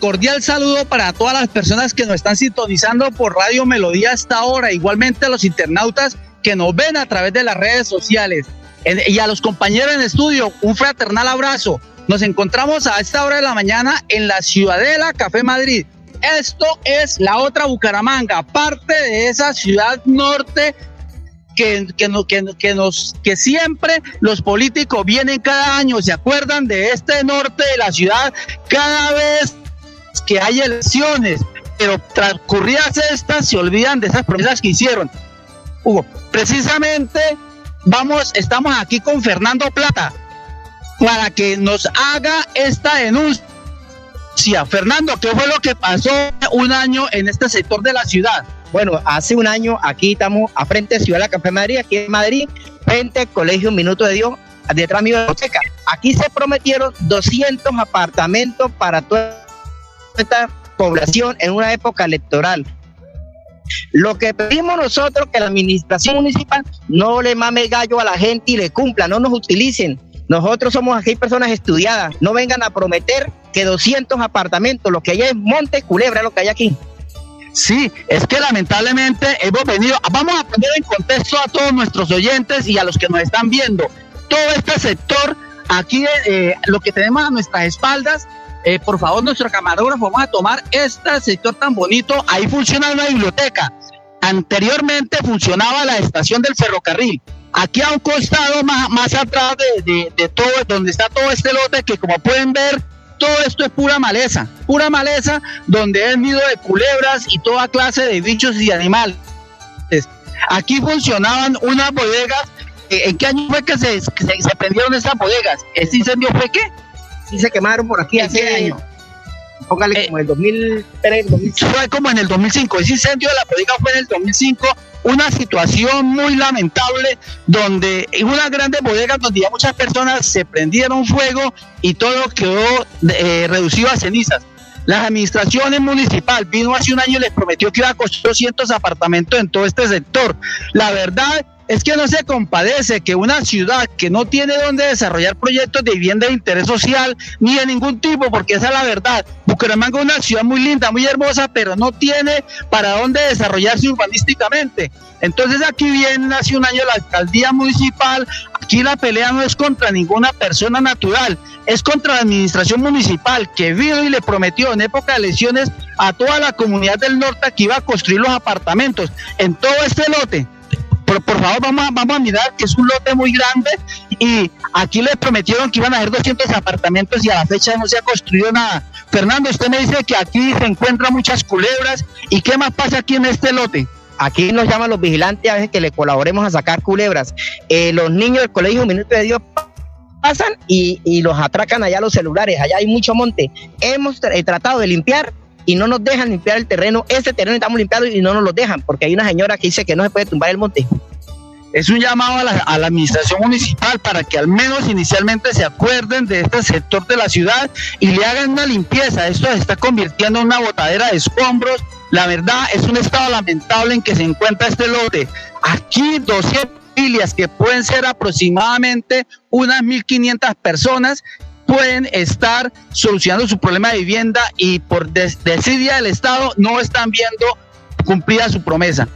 Cordial saludo para todas las personas que nos están sintonizando por Radio Melodía hasta ahora, igualmente a los internautas que nos ven a través de las redes sociales. Y a los compañeros en estudio, un fraternal abrazo. Nos encontramos a esta hora de la mañana en la Ciudadela Café Madrid. Esto es la otra Bucaramanga, parte de esa ciudad norte que, que, que, que siempre los políticos vienen cada año, se acuerdan de este norte de la ciudad cada vez que hay elecciones, pero transcurridas estas se olvidan de esas promesas que hicieron. Hugo, precisamente vamos, estamos aquí con Fernando Plata para que nos haga esta denuncia. Fernando, ¿qué fue lo que pasó un año en este sector de la ciudad? Bueno, hace un año aquí estamos a frente de Ciudad de la Café Madrid, aquí en Madrid, frente al Colegio Minuto de Dios, detrás de mi biblioteca. Aquí se prometieron 200 apartamentos para toda esta población en una época electoral. Lo que pedimos nosotros que la administración municipal no le mame gallo a la gente y le cumpla, no nos utilicen. Nosotros somos aquí personas estudiadas, no vengan a prometer que 200 apartamentos, lo que hay es Monte Culebra, lo que hay aquí. Sí, es que lamentablemente hemos venido, vamos a poner en contexto a todos nuestros oyentes y a los que nos están viendo. Todo este sector, aquí eh, lo que tenemos a nuestras espaldas eh, por favor, nuestro camarógrafo, vamos a tomar este sector tan bonito. Ahí funciona una biblioteca. Anteriormente funcionaba la estación del ferrocarril. Aquí a un costado, más, más atrás de, de, todo, donde está todo este lote, que como pueden ver, todo esto es pura maleza, pura maleza, donde es nido de culebras y toda clase de bichos y animales. Aquí funcionaban unas bodegas. ¿En qué año fue que se, se, se prendieron esas bodegas? ¿Este incendio fue qué? Sí se quemaron por aquí hace años. Póngale eh, como en el 2003, 2005. Fue como en el 2005. Ese incendio de la bodega fue en el 2005. Una situación muy lamentable donde en una grande bodega donde ya muchas personas se prendieron fuego y todo quedó eh, reducido a cenizas. La administración municipal vino hace un año y les prometió que iba a costar 200 apartamentos en todo este sector. La verdad es que no se compadece que una ciudad que no tiene donde desarrollar proyectos de vivienda de interés social ni de ningún tipo, porque esa es la verdad. Bucaramanga es una ciudad muy linda, muy hermosa, pero no tiene para dónde desarrollarse urbanísticamente. Entonces aquí viene hace un año la alcaldía municipal, aquí la pelea no es contra ninguna persona natural, es contra la administración municipal que vino y le prometió en época de elecciones a toda la comunidad del norte que iba a construir los apartamentos en todo este lote por, por favor, vamos a, vamos a mirar que es un lote muy grande y aquí les prometieron que iban a haber 200 apartamentos y a la fecha no se ha construido nada. Fernando, usted me dice que aquí se encuentran muchas culebras y qué más pasa aquí en este lote. Aquí nos llaman los vigilantes a veces que le colaboremos a sacar culebras. Eh, los niños del colegio Minuto de Dios pasan y, y, los atracan allá los celulares. Allá hay mucho monte. Hemos eh, tratado de limpiar y no nos dejan limpiar el terreno. Ese terreno estamos limpiando y no nos lo dejan porque hay una señora que dice que no se puede tumbar el monte. Es un llamado a la, administración municipal para que al menos inicialmente se acuerden de este sector de la ciudad y le hagan una limpieza. Esto se está convirtiendo en una botadera de escombros. La verdad es un estado lamentable en que se encuentra este lote. Aquí 200 familias que pueden ser aproximadamente unas 1.500 personas pueden estar solucionando su problema de vivienda y por desidia del Estado no están viendo cumplida su promesa.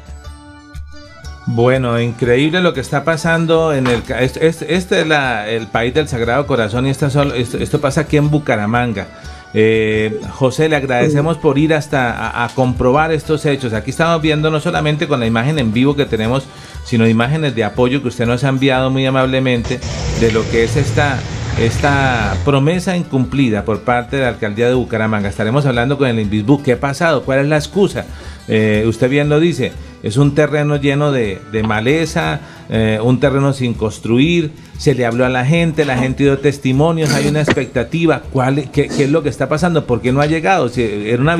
Bueno, increíble lo que está pasando en el este, este, es la, el país del Sagrado Corazón y esto, esto pasa aquí en Bucaramanga. Eh, José, le agradecemos por ir hasta a, comprobar estos hechos. Aquí estamos viendo no solamente con la imagen en vivo que tenemos, sino imágenes de apoyo que usted nos ha enviado muy amablemente de lo que es esta esta promesa incumplida por parte de la alcaldía de Bucaramanga. Estaremos hablando con el Invisbu. ¿Qué ha pasado? ¿Cuál es la excusa? Eh, usted bien lo dice, es un terreno lleno de, maleza, eh, un terreno sin construir, se le habló a la gente, la gente dio testimonios, hay una expectativa, ¿cuál, qué, es lo que está pasando? ¿Por qué no ha llegado? Si era, una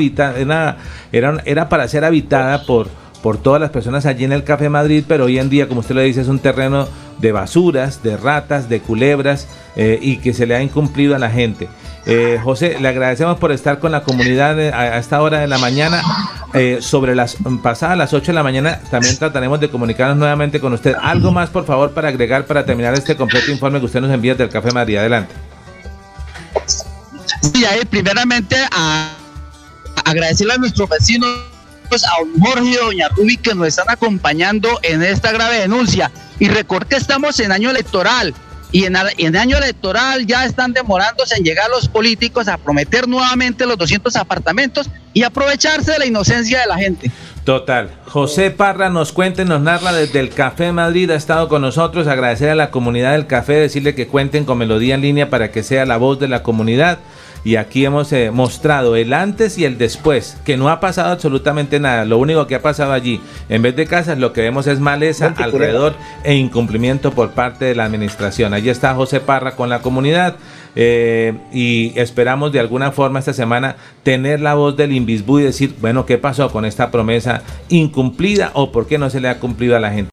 era, era para ser habitada por, por todas las personas allí en el Café Madrid, pero hoy en día, como usted lo dice, es un terreno de basuras, de ratas, de culebras eh, y que se le ha incumplido a la gente. Eh, José, le agradecemos por estar con la comunidad a, esta hora de la mañana. Eh, sobre las pasadas las 8 de la mañana también trataremos de comunicarnos nuevamente con usted. Algo más, por favor, para agregar, para terminar este completo informe que usted nos envía del Café Madrid. Adelante. Sí, ahí primeramente a agradecerle a nuestros vecinos, a Jorge y doña que nos están acompañando en esta grave denuncia. Y recordar que estamos en año electoral. Y en, en año electoral ya están demorándose en llegar los políticos a prometer nuevamente los 200 apartamentos y aprovecharse de la inocencia de la gente. Total. José Parra nos cuenta nos narra desde el Café Madrid, ha estado con nosotros, agradecer a la comunidad del café, decirle que cuenten con Melodía en línea para que sea la voz de la comunidad. Y aquí hemos eh, mostrado el antes y el después, que no ha pasado absolutamente nada. Lo único que ha pasado allí, en vez de casas, lo que vemos es maleza alrededor e incumplimiento por parte de la administración. Allí está José Parra con la comunidad. Eh, y esperamos de alguna forma esta semana tener la voz del Invisbu y decir, bueno, ¿qué pasó con esta promesa incumplida o por qué no se le ha cumplido a la gente?